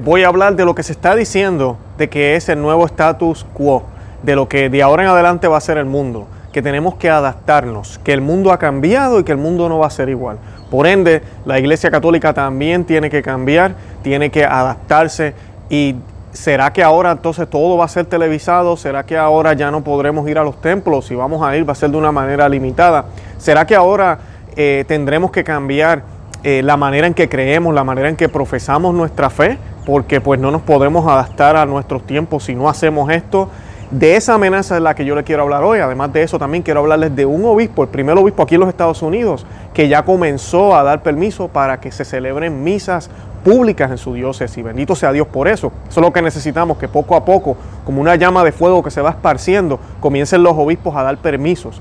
Voy a hablar de lo que se está diciendo de que es el nuevo status quo, de lo que de ahora en adelante va a ser el mundo, que tenemos que adaptarnos, que el mundo ha cambiado y que el mundo no va a ser igual. Por ende, la Iglesia Católica también tiene que cambiar, tiene que adaptarse y ¿será que ahora entonces todo va a ser televisado? ¿Será que ahora ya no podremos ir a los templos? Si vamos a ir va a ser de una manera limitada. ¿Será que ahora eh, tendremos que cambiar eh, la manera en que creemos, la manera en que profesamos nuestra fe? Porque pues no nos podemos adaptar a nuestros tiempos si no hacemos esto. De esa amenaza es la que yo le quiero hablar hoy. Además de eso, también quiero hablarles de un obispo, el primer obispo aquí en los Estados Unidos, que ya comenzó a dar permiso para que se celebren misas públicas en su diócesis. Bendito sea Dios por eso. Eso es lo que necesitamos, que poco a poco, como una llama de fuego que se va esparciendo, comiencen los obispos a dar permisos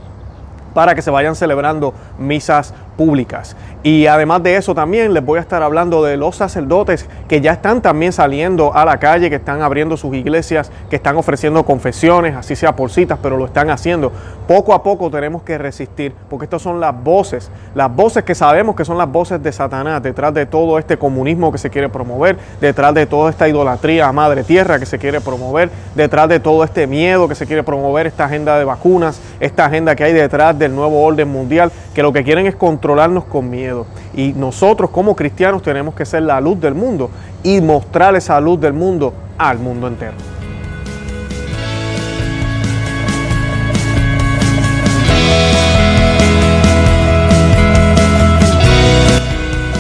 para que se vayan celebrando misas públicas. Y además de eso también les voy a estar hablando de los sacerdotes que ya están también saliendo a la calle, que están abriendo sus iglesias, que están ofreciendo confesiones, así sea por citas, pero lo están haciendo. Poco a poco tenemos que resistir, porque estas son las voces, las voces que sabemos que son las voces de Satanás, detrás de todo este comunismo que se quiere promover, detrás de toda esta idolatría a madre tierra que se quiere promover, detrás de todo este miedo que se quiere promover, esta agenda de vacunas, esta agenda que hay detrás del nuevo orden mundial, que lo que quieren es controlarnos con miedo. Y nosotros como cristianos tenemos que ser la luz del mundo y mostrar esa luz del mundo al mundo entero.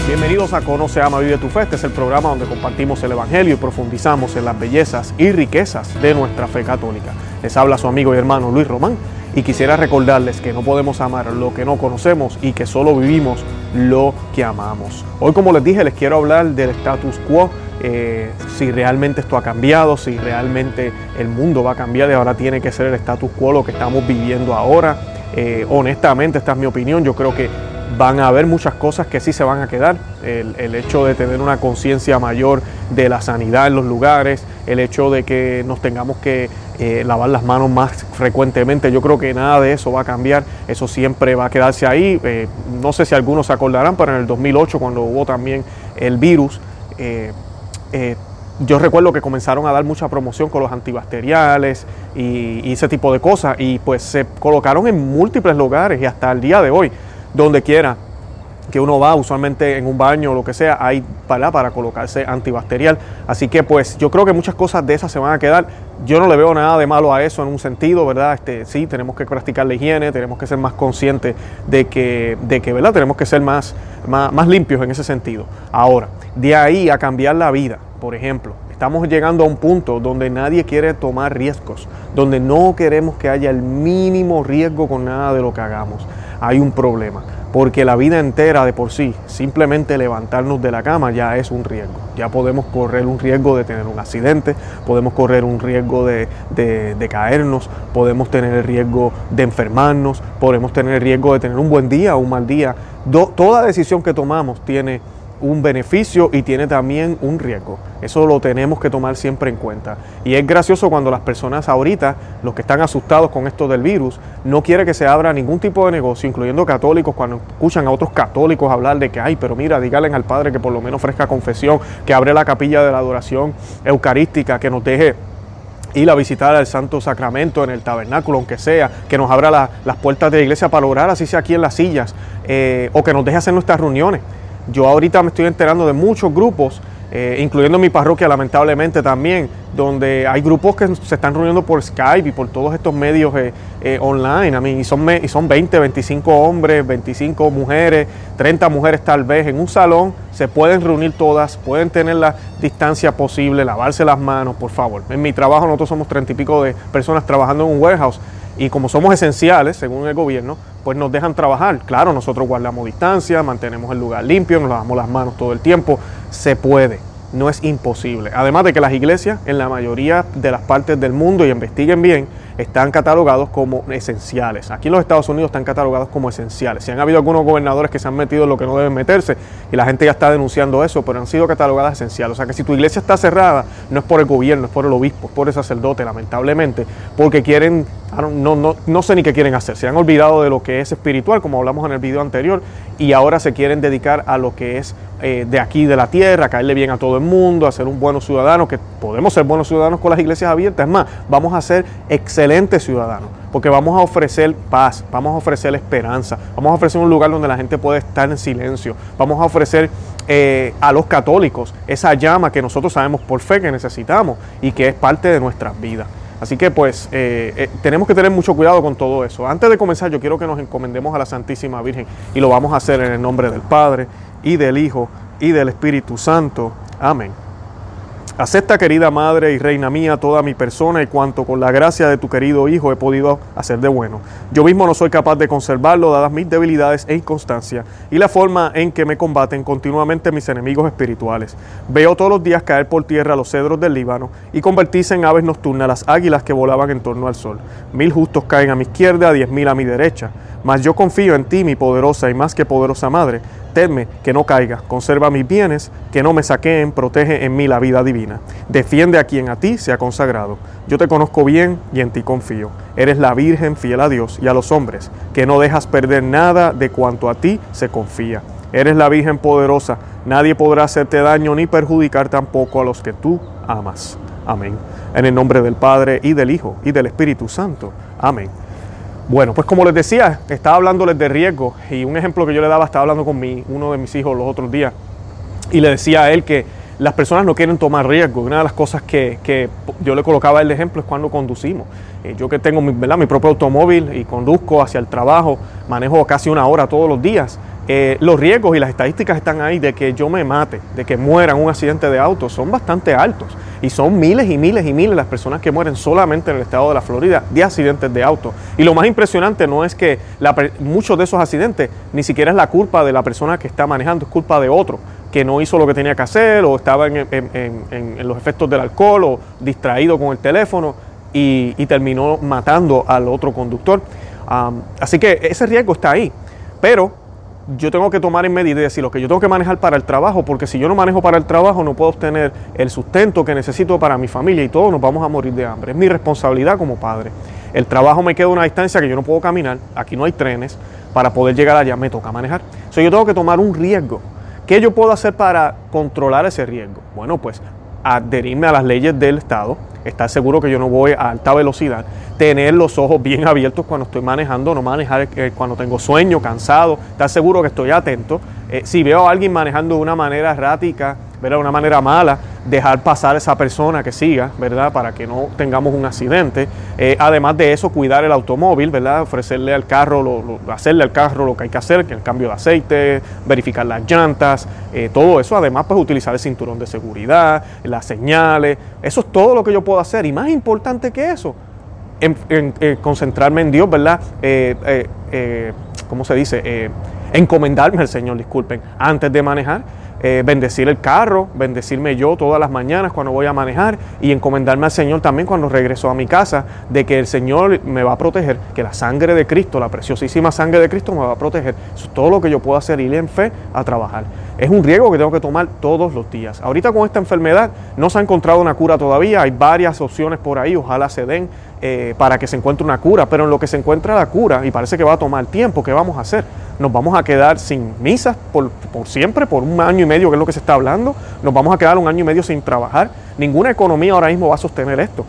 Bienvenidos a Conoce, Ama, Vive tu Fe. Este es el programa donde compartimos el Evangelio y profundizamos en las bellezas y riquezas de nuestra fe católica. Les habla su amigo y hermano Luis Román y quisiera recordarles que no podemos amar lo que no conocemos y que solo vivimos lo que amamos. Hoy, como les dije, les quiero hablar del status quo, eh, si realmente esto ha cambiado, si realmente el mundo va a cambiar y ahora tiene que ser el status quo lo que estamos viviendo ahora. Eh, honestamente, esta es mi opinión, yo creo que van a haber muchas cosas que sí se van a quedar. El, el hecho de tener una conciencia mayor de la sanidad en los lugares, el hecho de que nos tengamos que eh, lavar las manos más frecuentemente. Yo creo que nada de eso va a cambiar, eso siempre va a quedarse ahí. Eh, no sé si algunos se acordarán, pero en el 2008, cuando hubo también el virus, eh, yo recuerdo que comenzaron a dar mucha promoción con los antibacteriales y, y, ese tipo de cosas, y pues se colocaron en múltiples lugares y hasta el día de hoy, donde quiera que uno va usualmente en un baño o lo que sea, hay para, para colocarse antibacterial. Así que pues yo creo que muchas cosas de esas se van a quedar. Yo no le veo nada de malo a eso en un sentido, ¿verdad? Este, sí, tenemos que practicar la higiene, tenemos que ser más conscientes de que, de que ¿verdad? Tenemos que ser más, más, más limpios en ese sentido. Ahora, de ahí a cambiar la vida, por ejemplo, estamos llegando a un punto donde nadie quiere tomar riesgos, donde no queremos que haya el mínimo riesgo con nada de lo que hagamos. Hay un problema porque la vida entera de por sí, simplemente levantarnos de la cama ya es un riesgo. Ya podemos correr un riesgo de tener un accidente, podemos correr un riesgo de, de, caernos, podemos tener el riesgo de enfermarnos, podemos tener el riesgo de tener un buen día o un mal día. Toda decisión que tomamos tiene un beneficio y tiene también un riesgo. Eso lo tenemos que tomar siempre en cuenta. Y es gracioso cuando las personas ahorita, los que están asustados con esto del virus, no quiere que se abra ningún tipo de negocio, incluyendo católicos, cuando escuchan a otros católicos hablar de que, ay, pero mira, díganle al Padre que por lo menos ofrezca confesión, que abre la capilla de la adoración eucarística, que nos deje ir a visitar al Santo Sacramento en el tabernáculo, aunque sea, que nos abra la, las puertas de la iglesia para orar, así sea aquí en las sillas, eh, o que nos deje hacer nuestras reuniones. Yo ahorita me estoy enterando de muchos grupos, eh, incluyendo mi parroquia lamentablemente también, donde hay grupos que se están reuniendo por Skype y por todos estos medios eh, eh, online. I mean, y, son, y son 20, 25 hombres, 25 mujeres, 30 mujeres tal vez en un salón. Se pueden reunir todas, pueden tener la distancia posible, lavarse las manos, por favor. En mi trabajo nosotros somos 30 y pico de personas trabajando en un warehouse y como somos esenciales, según el gobierno, pues nos dejan trabajar. Claro, nosotros guardamos distancia, mantenemos el lugar limpio, nos lavamos las manos todo el tiempo. Se puede, no es imposible. Además de que las iglesias en la mayoría de las partes del mundo, y investiguen bien, están catalogados como esenciales. Aquí en los Estados Unidos están catalogados como esenciales. Si han habido algunos gobernadores que se han metido en lo que no deben meterse y la gente ya está denunciando eso, pero han sido catalogadas esenciales. O sea que si tu iglesia está cerrada, no es por el gobierno, es por el obispo, es por el sacerdote, lamentablemente, porque quieren, no, no, no sé ni qué quieren hacer. Se han olvidado de lo que es espiritual, como hablamos en el video anterior, y ahora se quieren dedicar a lo que es eh, de aquí de la tierra, caerle bien a todo el mundo, a ser un buen ciudadano, que podemos ser buenos ciudadanos con las iglesias abiertas. Es más, vamos a ser excelentes ciudadanos, porque vamos a ofrecer paz, vamos a ofrecer esperanza, vamos a ofrecer un lugar donde la gente puede estar en silencio, vamos a ofrecer eh, a los católicos esa llama que nosotros sabemos por fe que necesitamos y que es parte de nuestras vidas. Así que pues eh, tenemos que tener mucho cuidado con todo eso. Antes de comenzar yo quiero que nos encomendemos a la Santísima Virgen y lo vamos a hacer en el nombre del Padre y del Hijo y del Espíritu Santo. Amén. Acepta, querida Madre y Reina mía, toda mi persona y cuanto con la gracia de tu querido Hijo he podido hacer de bueno. Yo mismo no soy capaz de conservarlo, dadas mis debilidades e inconstancia y la forma en que me combaten continuamente mis enemigos espirituales. Veo todos los días caer por tierra los cedros del Líbano y convertirse en aves nocturnas las águilas que volaban en torno al sol. Mil justos caen a mi izquierda, diez mil a mi derecha. Mas yo confío en ti, mi poderosa y más que poderosa Madre Tedme que no caiga, conserva mis bienes, que no me saqueen, protege en mí la vida divina. Defiende a quien a ti se ha consagrado. Yo te conozco bien y en ti confío. Eres la Virgen fiel a Dios y a los hombres, que no dejas perder nada de cuanto a ti se confía. Eres la Virgen poderosa, nadie podrá hacerte daño ni perjudicar tampoco a los que tú amas. Amén. En el nombre del Padre y del Hijo y del Espíritu Santo. Amén. Bueno, pues como les decía, estaba hablándoles de riesgo y un ejemplo que yo le daba, estaba hablando con mi, uno de mis hijos los otros días y le decía a él que las personas no quieren tomar riesgo. Una de las cosas que, yo le colocaba el ejemplo es cuando conducimos. Eh, yo que tengo mi, mi propio automóvil y conduzco hacia el trabajo, manejo casi una hora todos los días. Eh, los riesgos y las estadísticas están ahí de que yo me mate, de que muera en un accidente de auto, son bastante altos. Y son miles y miles y miles las personas que mueren solamente en el estado de la Florida de accidentes de auto. Y lo más impresionante no es que muchos de esos accidentes ni siquiera es la culpa de la persona que está manejando, es culpa de otro que no hizo lo que tenía que hacer o estaba en, los efectos del alcohol o distraído con el teléfono y, terminó matando al otro conductor. así que ese riesgo está ahí. Pero yo tengo que tomar en medida y decir lo que yo tengo que manejar para el trabajo, porque si yo no manejo para el trabajo no puedo obtener el sustento que necesito para mi familia y todos nos vamos a morir de hambre. Es mi responsabilidad como padre. El trabajo me queda a una distancia que yo no puedo caminar, aquí no hay trenes, para poder llegar allá me toca manejar. So, yo tengo que tomar un riesgo. ¿Qué yo puedo hacer para controlar ese riesgo? Bueno, pues adherirme a las leyes del Estado, estar seguro que yo no voy a alta velocidad, tener los ojos bien abiertos cuando estoy manejando, no manejar eh, cuando tengo sueño, cansado, estar seguro que estoy atento. Eh, si veo a alguien manejando de una manera errática, de una manera mala, dejar pasar a esa persona que siga, ¿verdad? Para que no tengamos un accidente. Eh, además de eso, cuidar el automóvil, ¿verdad? Ofrecerle al carro, hacerle al carro lo que hay que hacer, que el cambio de aceite, verificar las llantas, todo eso. Además, pues utilizar el cinturón de seguridad, las señales. Eso es todo lo que yo puedo hacer. Y más importante que eso, eh, concentrarme en Dios, ¿verdad? Eh, eh, ¿Cómo se dice? encomendarme al Señor, disculpen, antes de manejar. Bendecir el carro, bendecirme yo todas las mañanas cuando voy a manejar y encomendarme al Señor también cuando regreso a mi casa, de que el Señor me va a proteger, que la sangre de Cristo, la preciosísima sangre de Cristo me va a proteger. Es todo lo que yo puedo hacer, ir en fe a trabajar. Es un riesgo que tengo que tomar todos los días. Ahorita con esta enfermedad no se ha encontrado una cura todavía, hay varias opciones por ahí, ojalá se den eh, para que se encuentre una cura, pero en lo que se encuentra la cura, y parece que va a tomar tiempo, ¿qué vamos a hacer? Nos vamos a quedar sin misas por, siempre, por un año y medio, que es lo que se está hablando, nos vamos a quedar un año y medio sin trabajar. Ninguna economía ahora mismo va a sostener esto.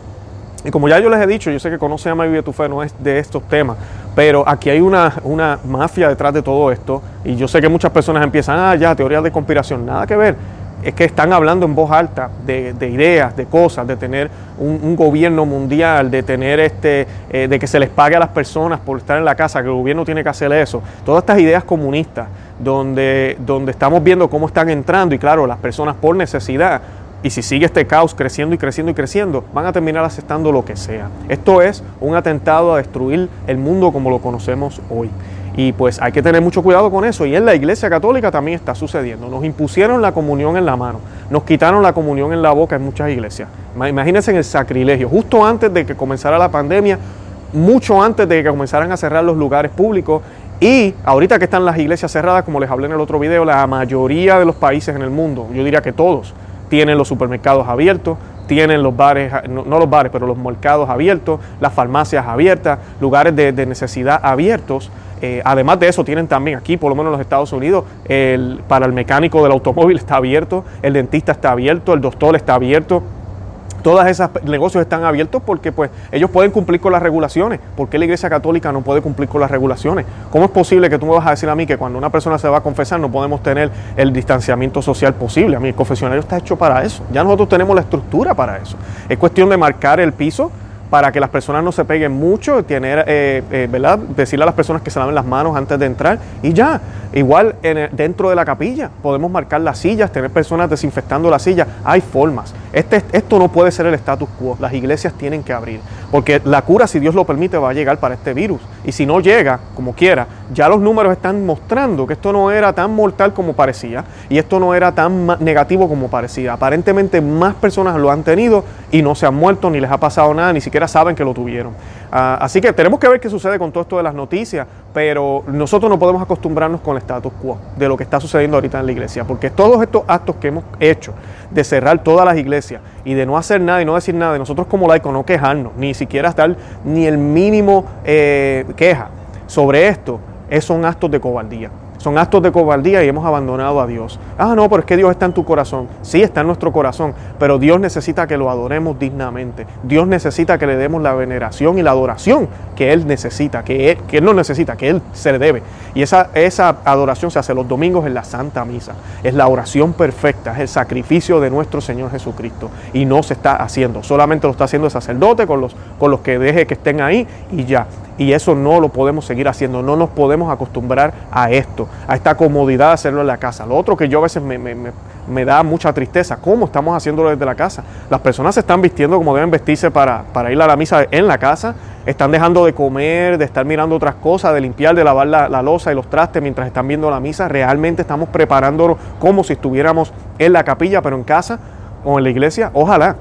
Y como ya yo les he dicho, yo sé que Conoce, y Vive tu Fe no es de estos temas, pero aquí hay una, una mafia detrás de todo esto, y yo sé que muchas personas empiezan, ah, ya, teorías de conspiración, nada que ver es que están hablando en voz alta de, ideas, de cosas, de tener un, gobierno mundial, de tener este, eh, de que se les pague a las personas por estar en la casa, que el gobierno tiene que hacer eso. Todas estas ideas comunistas, donde, donde estamos viendo cómo están entrando, y claro, las personas por necesidad, y si sigue este caos creciendo y creciendo y creciendo, van a terminar aceptando lo que sea. Esto es un atentado a destruir el mundo como lo conocemos hoy. Y pues hay que tener mucho cuidado con eso. Y en la Iglesia Católica también está sucediendo. Nos impusieron la comunión en la mano, nos quitaron la comunión en la boca en muchas iglesias. Imagínense en el sacrilegio, justo antes de que comenzara la pandemia, mucho antes de que comenzaran a cerrar los lugares públicos. Y ahorita que están las iglesias cerradas, como les hablé en el otro video, la mayoría de los países en el mundo, yo diría que todos, tienen los supermercados abiertos, tienen los bares, no, los bares, pero los mercados abiertos, las farmacias abiertas, lugares de, de necesidad abiertos. Eh, además de eso, tienen también aquí, por lo menos en los Estados Unidos, el, para el mecánico del automóvil está abierto, el dentista está abierto, el doctor está abierto. Todos esos negocios están abiertos porque pues ellos pueden cumplir con las regulaciones. ¿Por qué la Iglesia Católica no puede cumplir con las regulaciones? ¿Cómo es posible que tú me vas a decir a mí que cuando una persona se va a confesar no podemos tener el distanciamiento social posible? A mí el confesionario está hecho para eso. Ya nosotros tenemos la estructura para eso. Es cuestión de marcar el piso para que las personas no se peguen mucho, tener, eh, eh, ¿verdad? decirle a las personas que se laven las manos antes de entrar y ya. Igual dentro de la capilla podemos marcar las sillas, tener personas desinfectando las sillas. Hay formas. Este, esto no puede ser el status quo. Las iglesias tienen que abrir. Porque la cura, si Dios lo permite, va a llegar para este virus. Y si no llega, como quiera, ya los números están mostrando que esto no era tan mortal como parecía. Y esto no era tan negativo como parecía. Aparentemente más personas lo han tenido y no se han muerto, ni les ha pasado nada, ni siquiera saben que lo tuvieron. Ah, así que tenemos que ver qué sucede con todo esto de las noticias pero nosotros no podemos acostumbrarnos con el status quo de lo que está sucediendo ahorita en la iglesia, porque todos estos actos que hemos hecho de cerrar todas las iglesias y de no hacer nada y no decir nada, de nosotros como laicos no quejarnos, ni siquiera estar ni el mínimo eh, queja sobre esto, son actos de cobardía. Son actos de cobardía y hemos abandonado a Dios. Ah, no, pero es que Dios está en tu corazón. Sí, está en nuestro corazón, pero Dios necesita que lo adoremos dignamente. Dios necesita que le demos la veneración y la adoración que Él necesita, que Él, que no necesita, que Él se le debe. Y esa, esa adoración se hace los domingos en la Santa Misa. Es la oración perfecta, es el sacrificio de nuestro Señor Jesucristo. Y no se está haciendo, solamente lo está haciendo el sacerdote con los, con los que deje que estén ahí y ya. Y eso no lo podemos seguir haciendo, no nos podemos acostumbrar a esto, a esta comodidad de hacerlo en la casa. Lo otro que yo a veces me, da mucha tristeza, ¿cómo estamos haciéndolo desde la casa? Las personas se están vistiendo como deben vestirse para, para ir a la misa en la casa, están dejando de comer, de estar mirando otras cosas, de limpiar, de lavar la, la losa y los trastes mientras están viendo la misa. Realmente estamos preparándonos como si estuviéramos en la capilla, pero en casa o en la iglesia. Ojalá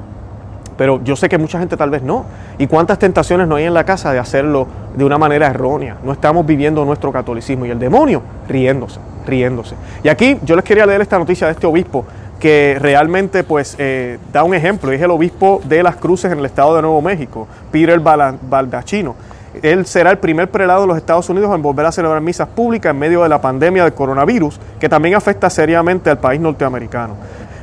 pero yo sé que mucha gente tal vez no. ¿Y cuántas tentaciones no hay en la casa de hacerlo de una manera errónea? No estamos viviendo nuestro catolicismo y el demonio riéndose, riéndose. Y aquí yo les quería leer esta noticia de este obispo que realmente pues eh, da un ejemplo, es el obispo de las cruces en el estado de Nuevo México, Peter Baldachino. Él será el primer prelado de los Estados Unidos en volver a celebrar misas públicas en medio de la pandemia del coronavirus, que también afecta seriamente al país norteamericano.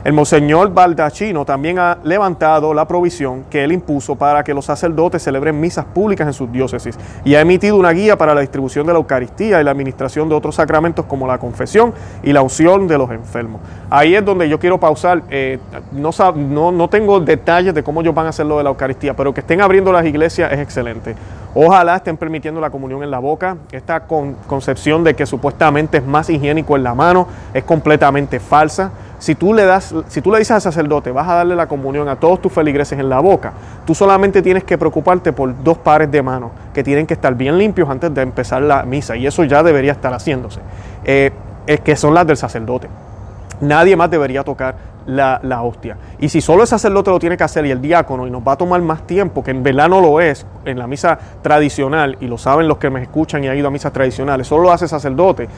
El monseñor Baldachino también ha levantado la provisión que él impuso para que los sacerdotes celebren misas públicas en sus diócesis y ha emitido una guía para la distribución de la Eucaristía y la administración de otros sacramentos como la confesión y la unción de los enfermos. Ahí es donde yo quiero pausar. Eh, no, no, no tengo detalles de cómo ellos van a hacer lo de la Eucaristía, pero que estén abriendo las iglesias es excelente. Ojalá estén permitiendo la comunión en la boca. Esta concepción de que supuestamente es más higiénico en la mano es completamente falsa. Si tú le das, si tú le dices al sacerdote, vas a darle la comunión a todos tus feligreses en la boca, tú solamente tienes que preocuparte por dos pares de manos que tienen que estar bien limpios antes de empezar la misa y eso ya debería estar haciéndose. Eh, es que son las del sacerdote. Nadie más debería tocar la, hostia. Y si solo el sacerdote lo tiene que hacer y el diácono, y nos va a tomar más tiempo, que en verdad no lo es, en la misa tradicional, y lo saben los que me escuchan y han ido a misas tradicionales, solo lo hace el sacerdote,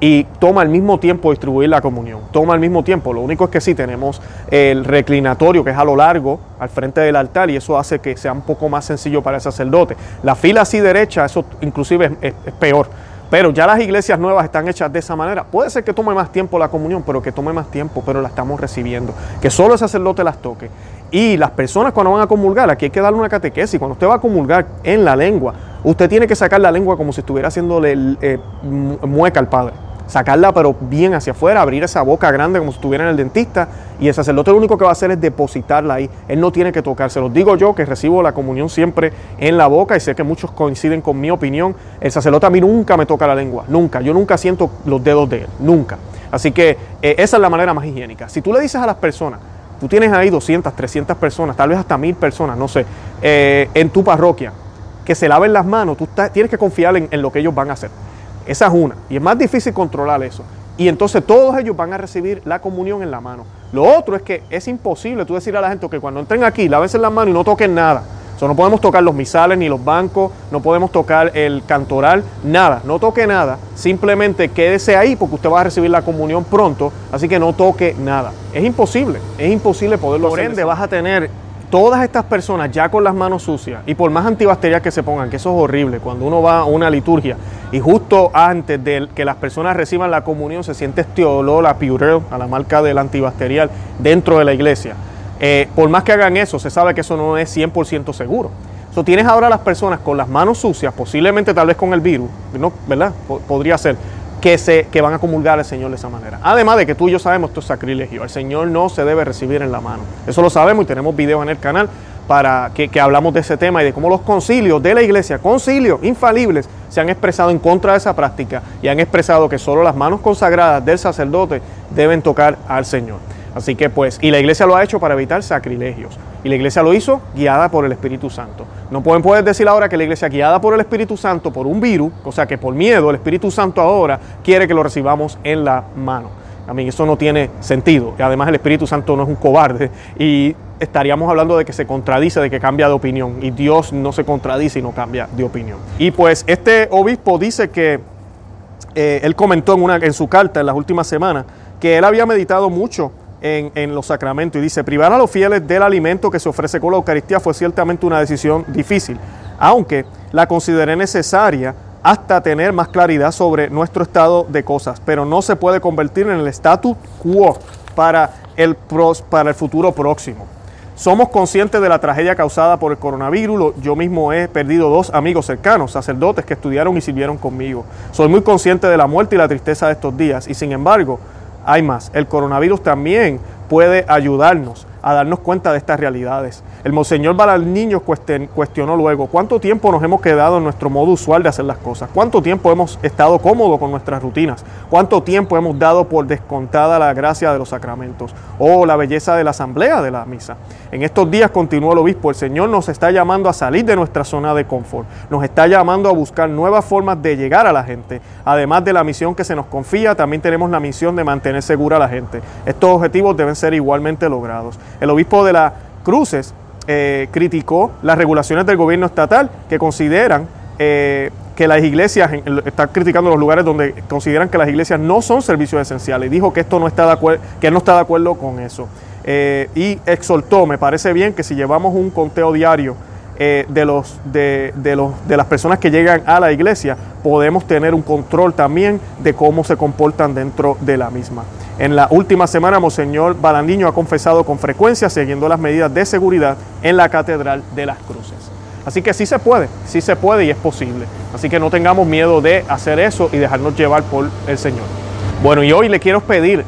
y toma al mismo tiempo distribuir la comunión. Toma al mismo tiempo. Lo único es que sí tenemos el reclinatorio que es a lo largo, al frente del altar, y eso hace que sea un poco más sencillo para el sacerdote. La fila así derecha, eso inclusive es, peor. Pero ya las iglesias nuevas están hechas de esa manera. Puede ser que tome más tiempo la comunión, pero que tome más tiempo, pero la estamos recibiendo. Que solo el sacerdote las toque. Y las personas cuando van a comulgar, aquí hay que darle una catequesis. Cuando usted va a comulgar en la lengua, usted tiene que sacar la lengua como si estuviera haciéndole eh, mueca al Padre sacarla pero bien hacia afuera, abrir esa boca grande como si estuviera en el dentista y el sacerdote lo único que va a hacer es depositarla ahí, él no tiene que tocarse, lo digo yo que recibo la comunión siempre en la boca y sé que muchos coinciden con mi opinión, el sacerdote a mí nunca me toca la lengua, nunca, yo nunca siento los dedos de él, nunca. Así que eh, esa es la manera más higiénica. Si tú le dices a las personas, tú tienes ahí 200, 300 personas, tal vez hasta mil personas, no sé, eh, en tu parroquia, que se laven las manos, tú tienes que confiar en lo que ellos van a hacer. Esa es una. Y es más difícil controlar eso. Y entonces todos ellos van a recibir la comunión en la mano. Lo otro es que es imposible tú decir a la gente que cuando entren aquí, lávense las manos y no toquen nada. O no podemos tocar los misales ni los bancos, no podemos tocar el cantoral, nada, no toque nada. Simplemente quédese ahí porque usted va a recibir la comunión pronto, así que no toque nada. Es imposible, es imposible poderlo Por ende, vas a tener todas estas personas ya con las manos sucias y por más antibacterial que se pongan, que eso es horrible, cuando uno va a una liturgia y justo antes de que las personas reciban la comunión se siente este olor a a la marca del antibacterial dentro de la iglesia. Eh, por más que hagan eso, se sabe que eso no es 100% seguro. So, tienes ahora las personas con las manos sucias, posiblemente tal vez con el virus, ¿no? ¿verdad? podría ser que, se, que van a comulgar al Señor de esa manera. Además de que tú y yo sabemos esto es sacrilegio. El Señor no se debe recibir en la mano. Eso lo sabemos y tenemos videos en el canal para que, que, hablamos de ese tema y de cómo los concilios de la iglesia, concilios infalibles, se han expresado en contra de esa práctica y han expresado que solo las manos consagradas del sacerdote deben tocar al Señor. Así que pues, y la iglesia lo ha hecho para evitar sacrilegios. Y la iglesia lo hizo guiada por el Espíritu Santo. No pueden poder decir ahora que la iglesia guiada por el Espíritu Santo, por un virus, o sea que por miedo el Espíritu Santo ahora quiere que lo recibamos en la mano. A mí eso no tiene sentido. Y además el Espíritu Santo no es un cobarde y estaríamos hablando de que se contradice, de que cambia de opinión. Y Dios no se contradice y no cambia de opinión. Y pues este obispo dice que eh, él comentó en, una, en su carta en las últimas semanas que él había meditado mucho en, los sacramentos y dice, privar a los fieles del alimento que se ofrece con la Eucaristía fue ciertamente una decisión difícil, aunque la consideré necesaria hasta tener más claridad sobre nuestro estado de cosas, pero no se puede convertir en el status quo para el, para el futuro próximo. Somos conscientes de la tragedia causada por el coronavirus. Yo mismo he perdido dos amigos cercanos, sacerdotes que estudiaron y sirvieron conmigo. Soy muy consciente de la muerte y la tristeza de estos días y sin embargo hay más. El coronavirus también puede ayudarnos a darnos cuenta de estas realidades. El Monseñor Balaniño cuestionó luego, ¿cuánto tiempo nos hemos quedado en nuestro modo usual de hacer las cosas? ¿Cuánto tiempo hemos estado cómodos con nuestras rutinas? ¿Cuánto tiempo hemos dado por descontada la gracia de los sacramentos o la belleza de la asamblea de la misa? En estos días, continuó el obispo, el Señor nos está llamando a salir de nuestra zona de confort, nos está llamando a buscar nuevas formas de llegar a la gente. Además de la misión que se nos confía, también tenemos la misión de mantener segura a la gente. Estos objetivos deben ser igualmente logrados. El obispo de la Cruces eh, criticó las regulaciones del gobierno estatal que consideran eh, que las iglesias, está criticando los lugares donde consideran que las iglesias no son servicios esenciales. Y dijo que esto no está de acuerdo, que no está de acuerdo con eso. Eh, y exhortó, me parece bien que si llevamos un conteo diario de, los, de, los, de las personas que llegan a la iglesia, podemos tener un control también de cómo se comportan dentro de la misma. En la última semana, Monseñor Balandiño ha confesado con frecuencia siguiendo las medidas de seguridad en la Catedral de las Cruces. Así que sí se puede, sí se puede y es posible. Así que no tengamos miedo de hacer eso y dejarnos llevar por el Señor. Bueno, y hoy le quiero pedir.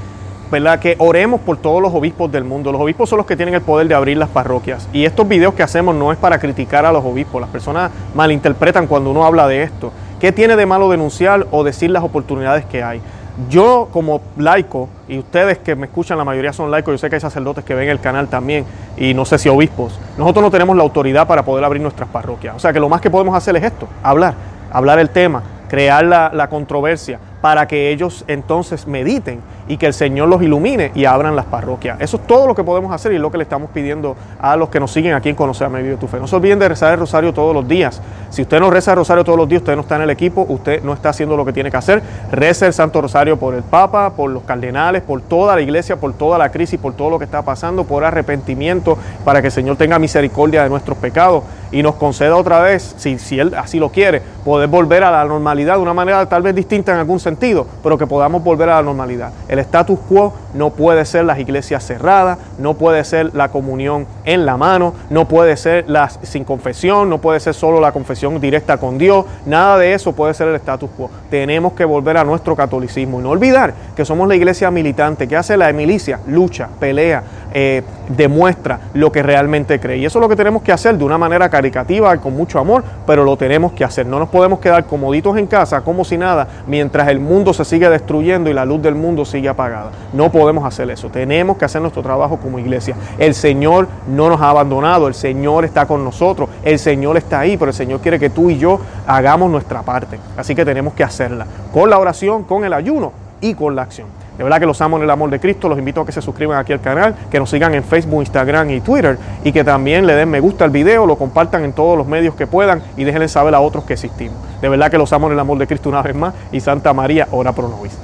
Que oremos por todos los obispos del mundo. Los obispos son los que tienen el poder de abrir las parroquias. Y estos videos que hacemos no es para criticar a los obispos. Las personas malinterpretan cuando uno habla de esto. ¿Qué tiene de malo denunciar o decir las oportunidades que hay? Yo como laico, y ustedes que me escuchan, la mayoría son laicos, yo sé que hay sacerdotes que ven el canal también, y no sé si obispos, nosotros no tenemos la autoridad para poder abrir nuestras parroquias. O sea que lo más que podemos hacer es esto, hablar, hablar el tema, crear la, la controversia, para que ellos entonces mediten y que el Señor los ilumine y abran las parroquias. Eso es todo lo que podemos hacer y lo que le estamos pidiendo a los que nos siguen aquí en Conocer a Vive tu Fe. No se olviden de rezar el rosario todos los días. Si usted no reza el rosario todos los días, usted no está en el equipo, usted no está haciendo lo que tiene que hacer. Reza el Santo Rosario por el Papa, por los cardenales, por toda la iglesia, por toda la crisis, por todo lo que está pasando, por arrepentimiento, para que el Señor tenga misericordia de nuestros pecados y nos conceda otra vez, si, si Él así lo quiere, poder volver a la normalidad de una manera tal vez distinta en algún sentido, pero que podamos volver a la normalidad. El status quo no puede ser las iglesias cerradas, no puede ser la comunión en la mano, no puede ser la sin confesión, no puede ser solo la confesión directa con Dios, nada de eso puede ser el status quo. Tenemos que volver a nuestro catolicismo. Y no olvidar que somos la iglesia militante, que hace la milicia, lucha, pelea, eh, demuestra lo que realmente cree. Y eso es lo que tenemos que hacer de una manera caricativa, con mucho amor, pero lo tenemos que hacer. No nos podemos quedar comoditos en casa, como si nada, mientras el mundo se sigue destruyendo y la luz del mundo sigue apagada. No podemos hacer eso. Tenemos que hacer nuestro trabajo como iglesia. El Señor no nos ha abandonado, el Señor está con nosotros, el Señor está ahí, pero el Señor quiere que tú y yo hagamos nuestra parte. Así que tenemos que hacerla con la oración, con el ayuno y con la acción. De verdad que los amo en el amor de Cristo. Los invito a que se suscriban aquí al canal, que nos sigan en Facebook, Instagram y Twitter y que también le den me gusta al video, lo compartan en todos los medios que puedan y déjenle saber a otros que existimos. De verdad que los amo en el amor de Cristo una vez más y Santa María, ora pro nobis.